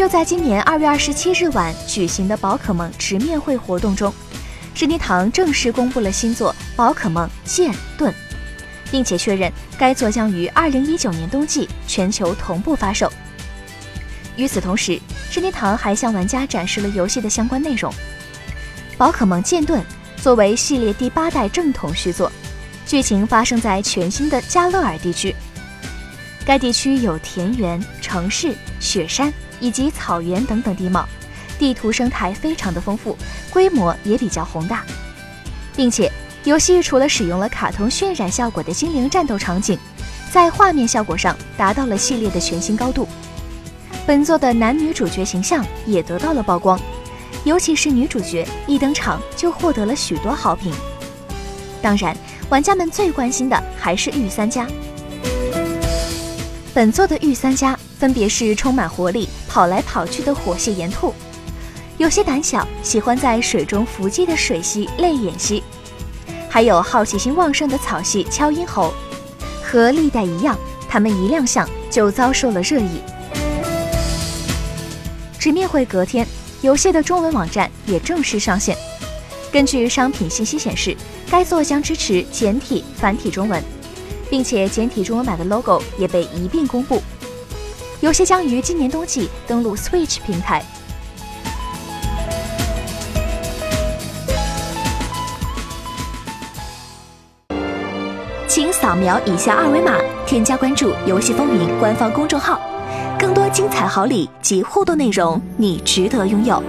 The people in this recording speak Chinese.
就在今年二月二十七日晚举行的宝可梦直面会活动中，任天堂正式公布了新作《宝可梦剑盾》，并且确认该作将于二零一九年冬季全球同步发售。与此同时，任天堂还向玩家展示了游戏的相关内容。《宝可梦剑盾》作为系列第八代正统续作，剧情发生在全新的加勒尔地区。该地区有田园、城市、雪山以及草原等等地貌，地图生态非常的丰富，规模也比较宏大，并且游戏除了使用了卡通渲染效果的精灵战斗场景，在画面效果上达到了系列的全新高度。本作的男女主角形象也得到了曝光，尤其是女主角一登场就获得了许多好评。当然，玩家们最关心的还是御三家。本作的御三家分别是充满活力、跑来跑去的火系岩兔，有些胆小、喜欢在水中伏击的水系泪眼蜥，还有好奇心旺盛的草系敲音猴。和历代一样，他们一亮相就遭受了热议。直面会隔天，游戏的中文网站也正式上线。根据商品信息显示，该作将支持简体、繁体中文。并且简体中文版的 logo 也被一并公布。游戏将于今年冬季登陆 Switch 平台。请扫描以下二维码，添加关注“游戏风云”官方公众号，更多精彩好礼及互动内容，你值得拥有。